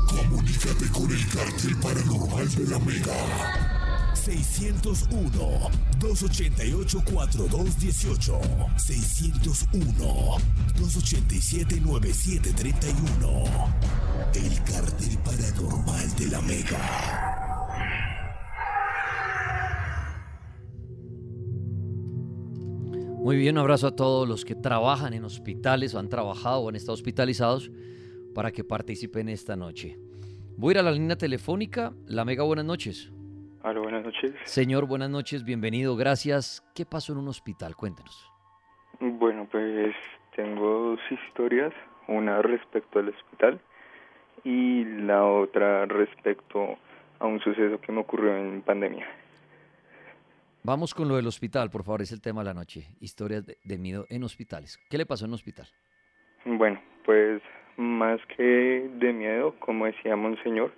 Comunícate con el cartel paranormal de la Mega. 601-288-4218. 601-287-9731. El cartel paranormal de la Mega. Muy bien, un abrazo a todos los que trabajan en hospitales o han trabajado o han estado hospitalizados para que participen esta noche. Voy a ir a la línea telefónica. La Mega, buenas noches. Hola, buenas noches. Señor, buenas noches, bienvenido, gracias. ¿Qué pasó en un hospital? Cuéntenos. Bueno, pues tengo dos historias, una respecto al hospital y la otra respecto a un suceso que me ocurrió en pandemia. Vamos con lo del hospital, por favor, es el tema de la noche. Historias de, de miedo en hospitales. ¿Qué le pasó en un hospital? Bueno, pues más que de miedo, como decía Monseñor,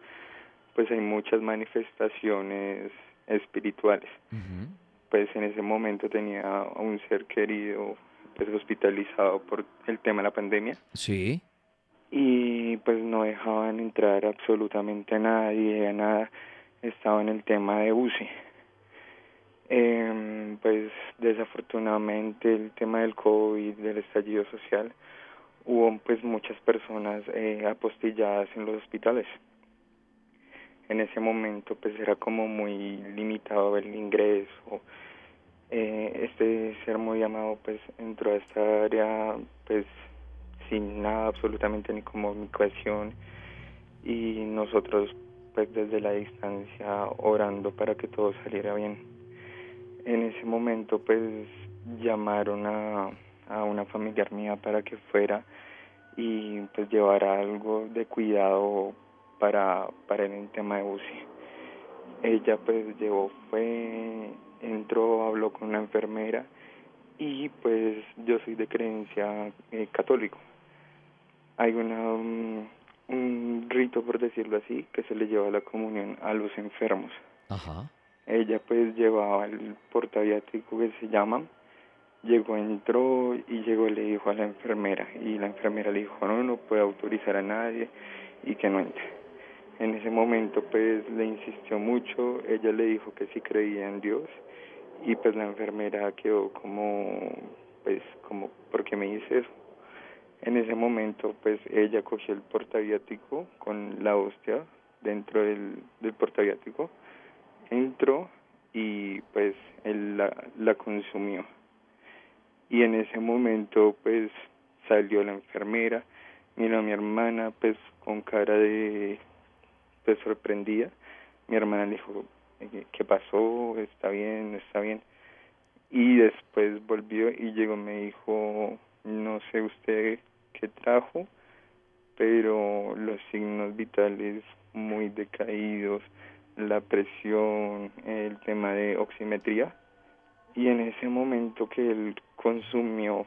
pues hay muchas manifestaciones espirituales. Pues en ese momento tenía a un ser querido pues hospitalizado por el tema de la pandemia. Sí. Y pues no dejaban entrar absolutamente a nadie, a nada. Estaba en el tema de UCI. Eh, pues desafortunadamente el tema del COVID, del estallido social, hubo pues muchas personas eh, apostilladas en los hospitales. En ese momento pues era como muy limitado el ingreso. Eh, este ser muy amado pues entró a esta área pues sin nada absolutamente ni comunicación y nosotros pues desde la distancia orando para que todo saliera bien en ese momento pues llamaron a, a una familiar mía para que fuera y pues llevara algo de cuidado para, para el tema de UCI. Ella pues llegó, fue, entró, habló con una enfermera y pues yo soy de creencia eh, católico. Hay una, un, un, rito, por decirlo así, que se le lleva la comunión a los enfermos. Ajá. Ella pues llevaba el portaviático que se llama, llegó, entró y llegó le dijo a la enfermera. Y la enfermera le dijo no, no puede autorizar a nadie y que no entre. En ese momento pues le insistió mucho, ella le dijo que sí creía en Dios. Y pues la enfermera quedó como pues como ¿por qué me dice eso? En ese momento pues ella cogió el portaviático con la hostia dentro del, del portaviático, entró y pues él la, consumió. Y en ese momento pues salió la enfermera, miró a mi hermana pues con cara de pues sorprendida. Mi hermana le dijo, ¿qué pasó? ¿Está bien? ¿Está bien? Y después volvió y llegó me dijo, no sé usted qué trajo, pero los signos vitales muy decaídos, la presión, el tema de oximetría. Y en ese momento que él consumió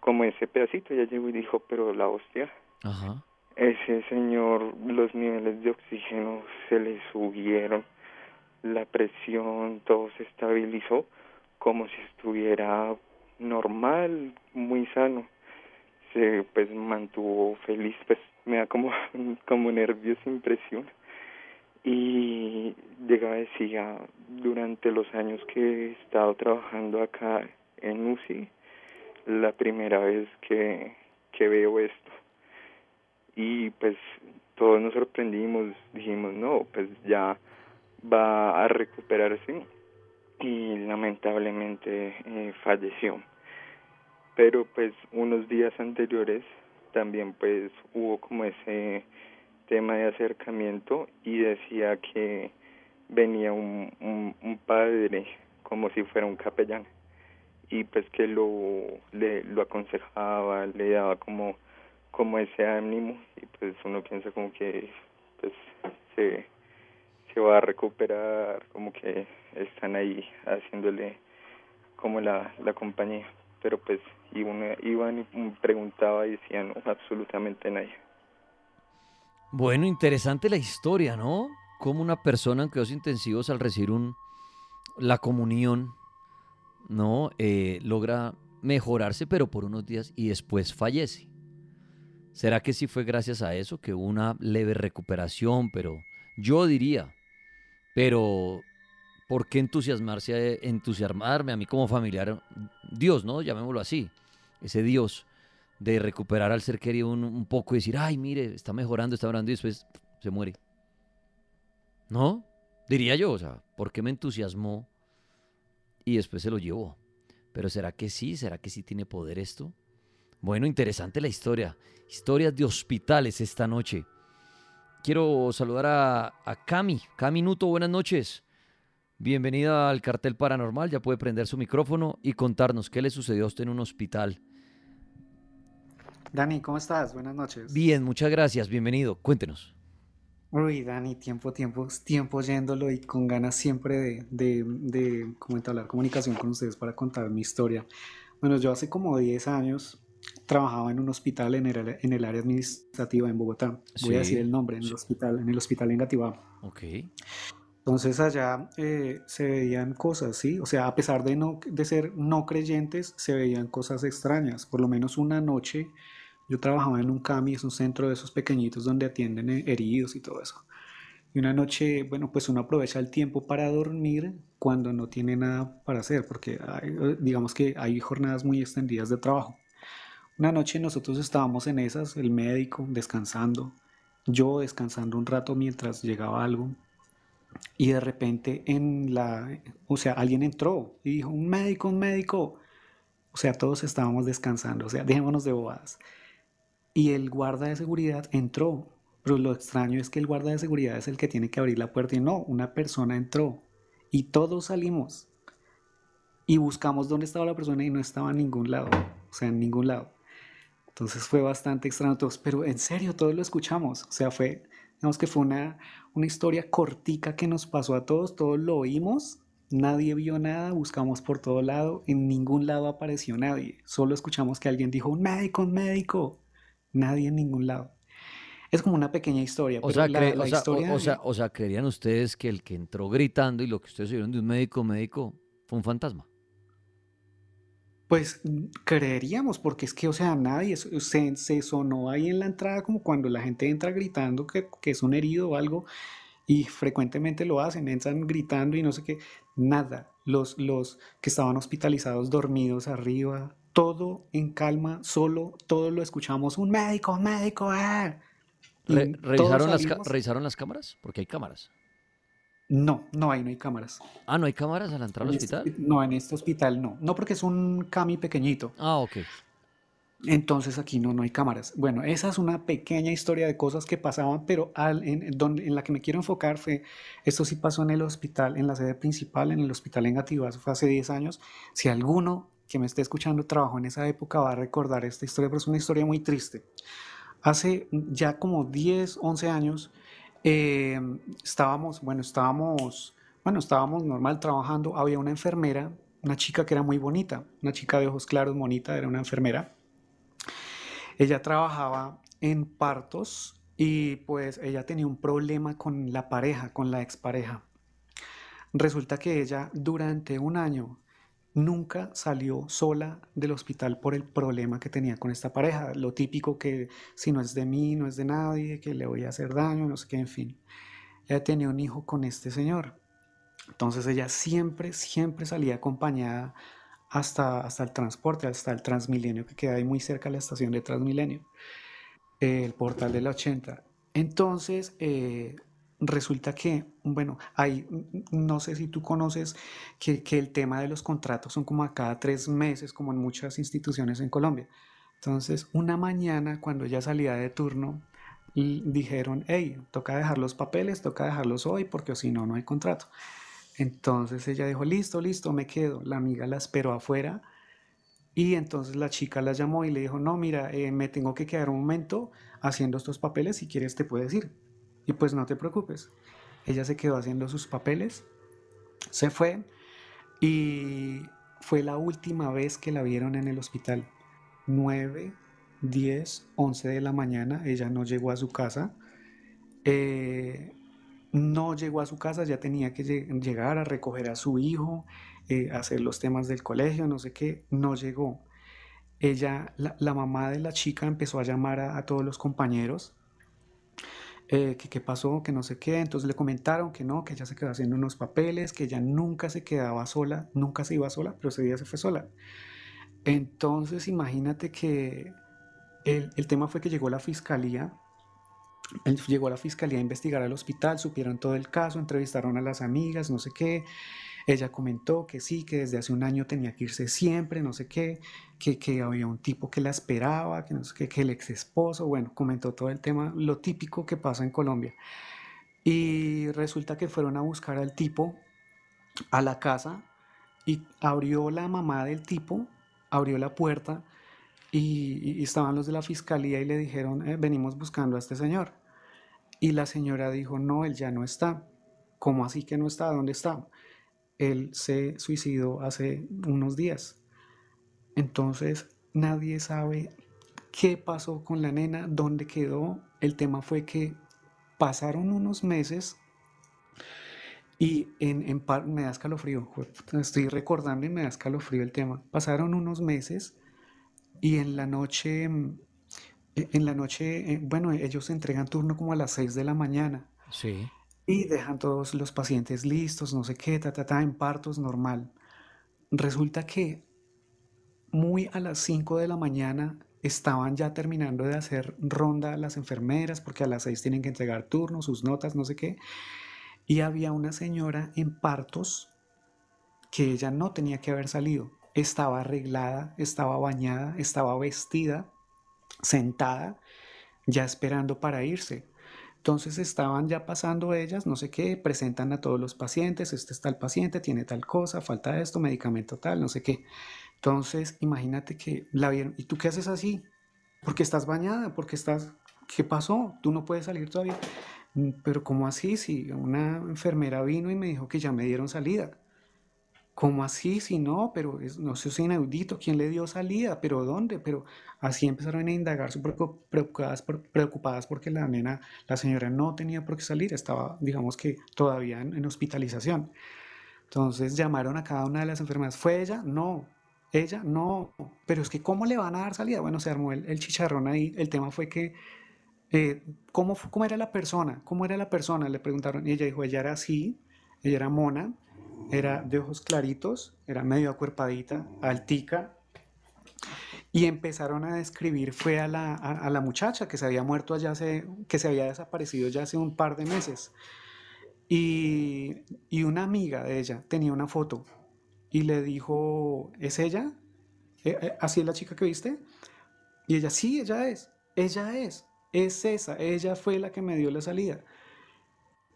como ese pedacito, ya llegó y dijo, pero la hostia. Ajá. Ese señor, los niveles de oxígeno se le subieron, la presión, todo se estabilizó como si estuviera normal, muy sano. Se pues mantuvo feliz, pues me da como, como nervios, impresión. Y llegaba decía, durante los años que he estado trabajando acá en UCI, la primera vez que, que veo esto y pues todos nos sorprendimos, dijimos, no, pues ya va a recuperarse y lamentablemente eh, falleció. Pero pues unos días anteriores también pues hubo como ese tema de acercamiento y decía que venía un, un, padre como si fuera un capellán y pues que lo le, lo aconsejaba, le daba como como ese ánimo y pues uno piensa como que pues se, se va a recuperar, como que están ahí haciéndole como la, la compañía, pero pues y iban y preguntaba y decía no, absolutamente nadie. Bueno, interesante la historia, ¿no? Como una persona en cuidados intensivos al recibir un, la comunión, ¿no? Eh, logra mejorarse, pero por unos días y después fallece. ¿Será que sí fue gracias a eso, que hubo una leve recuperación? Pero yo diría, pero ¿por qué entusiasmarse, entusiasmarme a mí como familiar? Dios, ¿no? Llamémoslo así. Ese Dios de recuperar al ser querido un, poco y decir, ay, mire, está mejorando, está orando y después se muere. ¿No? Diría yo, o sea, ¿por qué me entusiasmó y después se lo llevó? Pero ¿será que sí? ¿Será que sí tiene poder esto? Bueno, interesante la historia. Historias de hospitales esta noche. Quiero saludar a, a Cami. Cami Nuto, buenas noches. Bienvenida al cartel paranormal. Ya puede prender su micrófono y contarnos qué le sucedió a usted en un hospital. Dani, ¿cómo estás? Buenas noches. Bien, muchas gracias. Bienvenido. Cuéntenos. Uy, Dani, tiempo, tiempo, tiempo yéndolo y con ganas siempre de, de, de hablar comunicación con ustedes para contar mi historia. Bueno, yo hace como 10 años trabajaba en un hospital en el, en el área administrativa en Bogotá. Voy a decir el nombre, en el hospital, en el hospital en Gativá. Ok. Entonces allá eh, se veían cosas, ¿sí? O sea, a pesar de, no, de ser no creyentes, se veían cosas extrañas. Por lo menos una noche yo trabajaba en un CAMI, es un centro de esos pequeñitos donde atienden eh, heridos y todo eso. Y una noche, bueno, pues uno aprovecha el tiempo para dormir cuando no tiene nada para hacer, porque eh, digamos que hay jornadas muy extendidas de trabajo. Una noche nosotros estábamos en esas, el médico descansando, yo descansando un rato mientras llegaba algo. Y de repente en la, o sea, alguien entró y dijo, un médico, un médico. O sea, todos estábamos descansando, o sea, dejémonos de bobadas. Y el guarda de seguridad entró, pero lo extraño es que el guarda de seguridad es el que tiene que abrir la puerta y no, una persona entró y todos salimos y buscamos dónde estaba la persona y no estaba en ningún lado, o sea, en ningún lado. Entonces fue bastante extraño todos, pero en serio, todos lo escuchamos. O sea, fue, digamos que fue una, una historia cortica que nos pasó a todos, todos lo oímos, nadie vio nada, buscamos por todo lado, en ningún lado apareció nadie. Solo escuchamos que alguien dijo, un médico, un médico. Nadie en ningún lado. Es como una pequeña historia. O, sea, la, historia o, sea, o sea, ¿creerían ustedes que el que entró gritando y lo que ustedes oyeron de un médico médico fue un fantasma? Pues creeríamos, porque es que, o sea, nadie se, se, sonó ahí en la entrada como cuando la gente entra gritando que, que, es un herido o algo, y frecuentemente lo hacen, entran gritando y no sé qué, nada. Los, los que estaban hospitalizados dormidos arriba, todo en calma, solo, todo lo escuchamos, un médico, un médico, eh. ¿revisaron, las, ¿Revisaron las cámaras? Porque hay cámaras. No, no hay, no hay cámaras. Ah, ¿no hay cámaras al entrar al este hospital? no, en este hospital no. No porque es un CAMI pequeñito. Ah, ok. Entonces aquí no, no hay cámaras. Bueno, esa es una pequeña historia de cosas que pasaban, pero en, donde, en la que me quiero enfocar fue, esto sí pasó en el hospital, en la sede principal, en el hospital en Gativas, fue hace 10 años. Si alguno que me esté escuchando trabajó en esa época va a recordar esta historia, pero es una historia muy triste. Hace ya como 10, 11 años, eh, estábamos, bueno, estábamos, bueno, estábamos normal trabajando, había una enfermera, una chica que era muy bonita, una chica de ojos claros, bonita, era una enfermera. Ella trabajaba en partos y pues ella tenía un problema con la pareja, con la expareja. Resulta que ella durante un año nunca salió sola del hospital por el problema que tenía con esta pareja. Lo típico que si no es de mí, no es de nadie, que le voy a hacer daño, no sé qué, en fin. Ella tenía un hijo con este señor. Entonces ella siempre, siempre salía acompañada hasta, hasta el transporte, hasta el Transmilenio, que queda ahí muy cerca de la estación de Transmilenio, el portal de la 80. Entonces, eh, resulta que, bueno, hay, no sé si tú conoces que, el tema de los contratos son como a cada tres meses, como en muchas instituciones en Colombia. Entonces, una mañana cuando ella salía de turno, dijeron, hey, toca dejar los papeles, toca dejarlos hoy porque si no, no hay contrato. Entonces ella dijo, listo, listo, me quedo. La amiga la esperó afuera y entonces la chica la llamó y le dijo, no, mira, eh, me tengo que quedar un momento haciendo estos papeles, si quieres te puedes ir. Y pues no te preocupes. Ella se quedó haciendo sus papeles, se fue y fue la última vez que la vieron en el hospital. 9, 10, 11 de la mañana, ella no llegó a su casa. Eh, no llegó a su casa, ya tenía que llegar a recoger a su hijo, eh, hacer los temas del colegio, no sé qué, no llegó. Ella, la, mamá de la chica empezó a llamar a, todos los compañeros, eh, que qué pasó, que no sé qué, entonces le comentaron que no, que ella se quedó haciendo unos papeles, que ella nunca se quedaba sola, nunca se iba sola, pero ese día se fue sola. Entonces imagínate que el, el tema fue que llegó la fiscalía llegó a la fiscalía a investigar al hospital, supieron todo el caso, entrevistaron a las amigas, no sé qué. Ella comentó que sí, que desde hace un año tenía que irse siempre, no sé qué, que, había un tipo que la esperaba, que no sé qué, el ex esposo, bueno, comentó todo el tema, lo típico que pasa en Colombia. Y resulta que fueron a buscar al tipo a la casa y abrió la mamá del tipo, abrió la puerta y, estaban los de la fiscalía y le dijeron, eh, venimos buscando a este señor. Y la señora dijo, no, él ya no está. ¿Cómo así que no está? ¿Dónde está? Él se suicidó hace unos días. Entonces, nadie sabe qué pasó con la nena, dónde quedó. El tema fue que pasaron unos meses y en, me da escalofrío. Estoy recordando y me da escalofrío el tema. Pasaron unos meses y en la noche, mm, e, en la noche, eh, bueno, ellos entregan turno como a las 6 de la mañana. Sí. Y dejan todos los pacientes listos, no sé qué, ta, ta, ta, en partos normal. Resulta que muy a las 5 de la mañana estaban ya terminando de hacer ronda las enfermeras, porque a las 6 tienen que entregar turno, sus notas, no sé qué. Y había una señora en partos que ella no tenía que haber salido estaba arreglada, estaba bañada, estaba vestida, sentada, ya esperando para irse. Entonces estaban ya pasando ellas, no sé qué, presentan a todos los pacientes, este está el paciente, tiene tal cosa, falta esto, medicamento tal, no sé qué. Entonces imagínate que la vieron, ¿y tú qué haces así? Porque estás bañada, porque estás, ¿qué pasó? Tú no puedes salir todavía. Mm, pero ¿cómo así? Si una enfermera vino y me dijo que ya me dieron salida. ¿Cómo así? Si no, pero no sé, es inaudito. ¿Quién le dio salida? ¿Pero dónde? Pero así empezaron a indagar, preocupadas, preocupadas porque la nena, la señora no tenía por qué salir, estaba, digamos que todavía en, hospitalización. Entonces llamaron a cada una de las enfermeras. ¿Fue ella? No. Ella, no. Pero es que, ¿cómo le van a dar salida? Bueno, se armó el, chicharrón ahí. El tema fue que, eh, ¿cómo, ¿cómo era la persona? ¿Cómo era la persona? Le preguntaron. Y ella dijo, ella era así, ella era mona era de ojos claritos, era medio acuerpadita, altica, y empezaron a describir, fue a la, a, la muchacha que se había muerto allá hace, que se había desaparecido ya hace un par de meses. Y, y una amiga de ella tenía una foto y le dijo, ¿es ella? ¿E, e, ¿Así es la chica que viste? Y ella, sí, ella es, ella es, es esa, ella fue la que me dio la salida.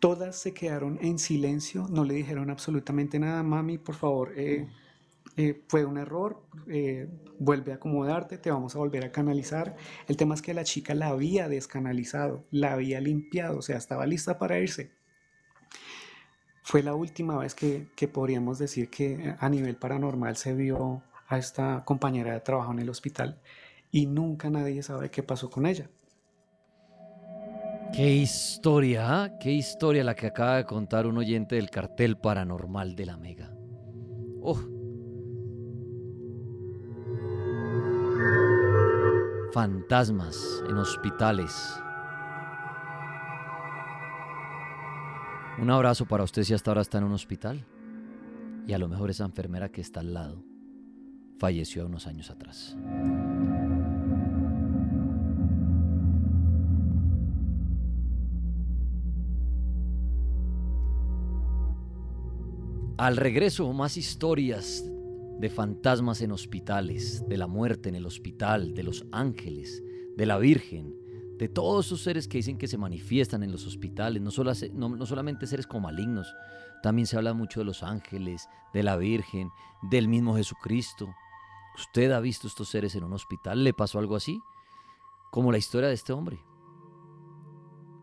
Todas se quedaron en silencio, no le dijeron absolutamente nada. Mami, por favor, eh, eh, fue un error, eh, vuelve a acomodarte, te vamos a volver a canalizar. El tema es que la chica la había descanalizado, la había limpiado, o sea, estaba lista para irse. Fue la última vez que, que podríamos decir que a nivel paranormal se vio a esta compañera de trabajo en el hospital y nunca nadie sabe qué pasó con ella. Qué historia, ¿ah? qué historia la que acaba de contar un oyente del cartel paranormal de la Mega. Oh. Fantasmas en hospitales. Un abrazo para usted si hasta ahora está en un hospital. Y a lo mejor esa enfermera que está al lado falleció unos años atrás. Al regreso, más historias de fantasmas en hospitales, de la muerte en el hospital, de los ángeles, de la Virgen, de todos esos seres que dicen que se manifiestan en los hospitales, no, solamente seres como malignos, también se habla mucho de los ángeles, de la Virgen, del mismo Jesucristo. ¿Usted ha visto estos seres en un hospital? ¿Le pasó algo así? Como la historia de este hombre.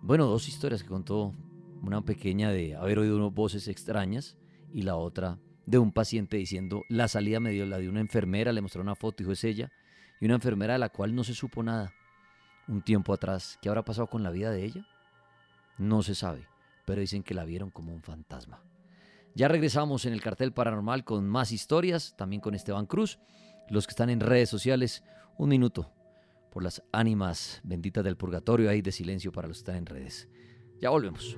Bueno, dos historias que contó una pequeña de haber oído voces extrañas y la otra de un paciente diciendo la salida me dio la de una enfermera, le mostró una foto, dijo es ella, y una enfermera de la cual no se supo nada un tiempo atrás. ¿Qué habrá pasado con la vida de ella? No se sabe. pero dicen que la vieron como un fantasma. Ya regresamos en el cartel paranormal con más historias, también con Esteban Cruz. Los que están en redes sociales, un minuto por las ánimas benditas del purgatorio ahí de silencio para los que están en redes. Ya volvemos.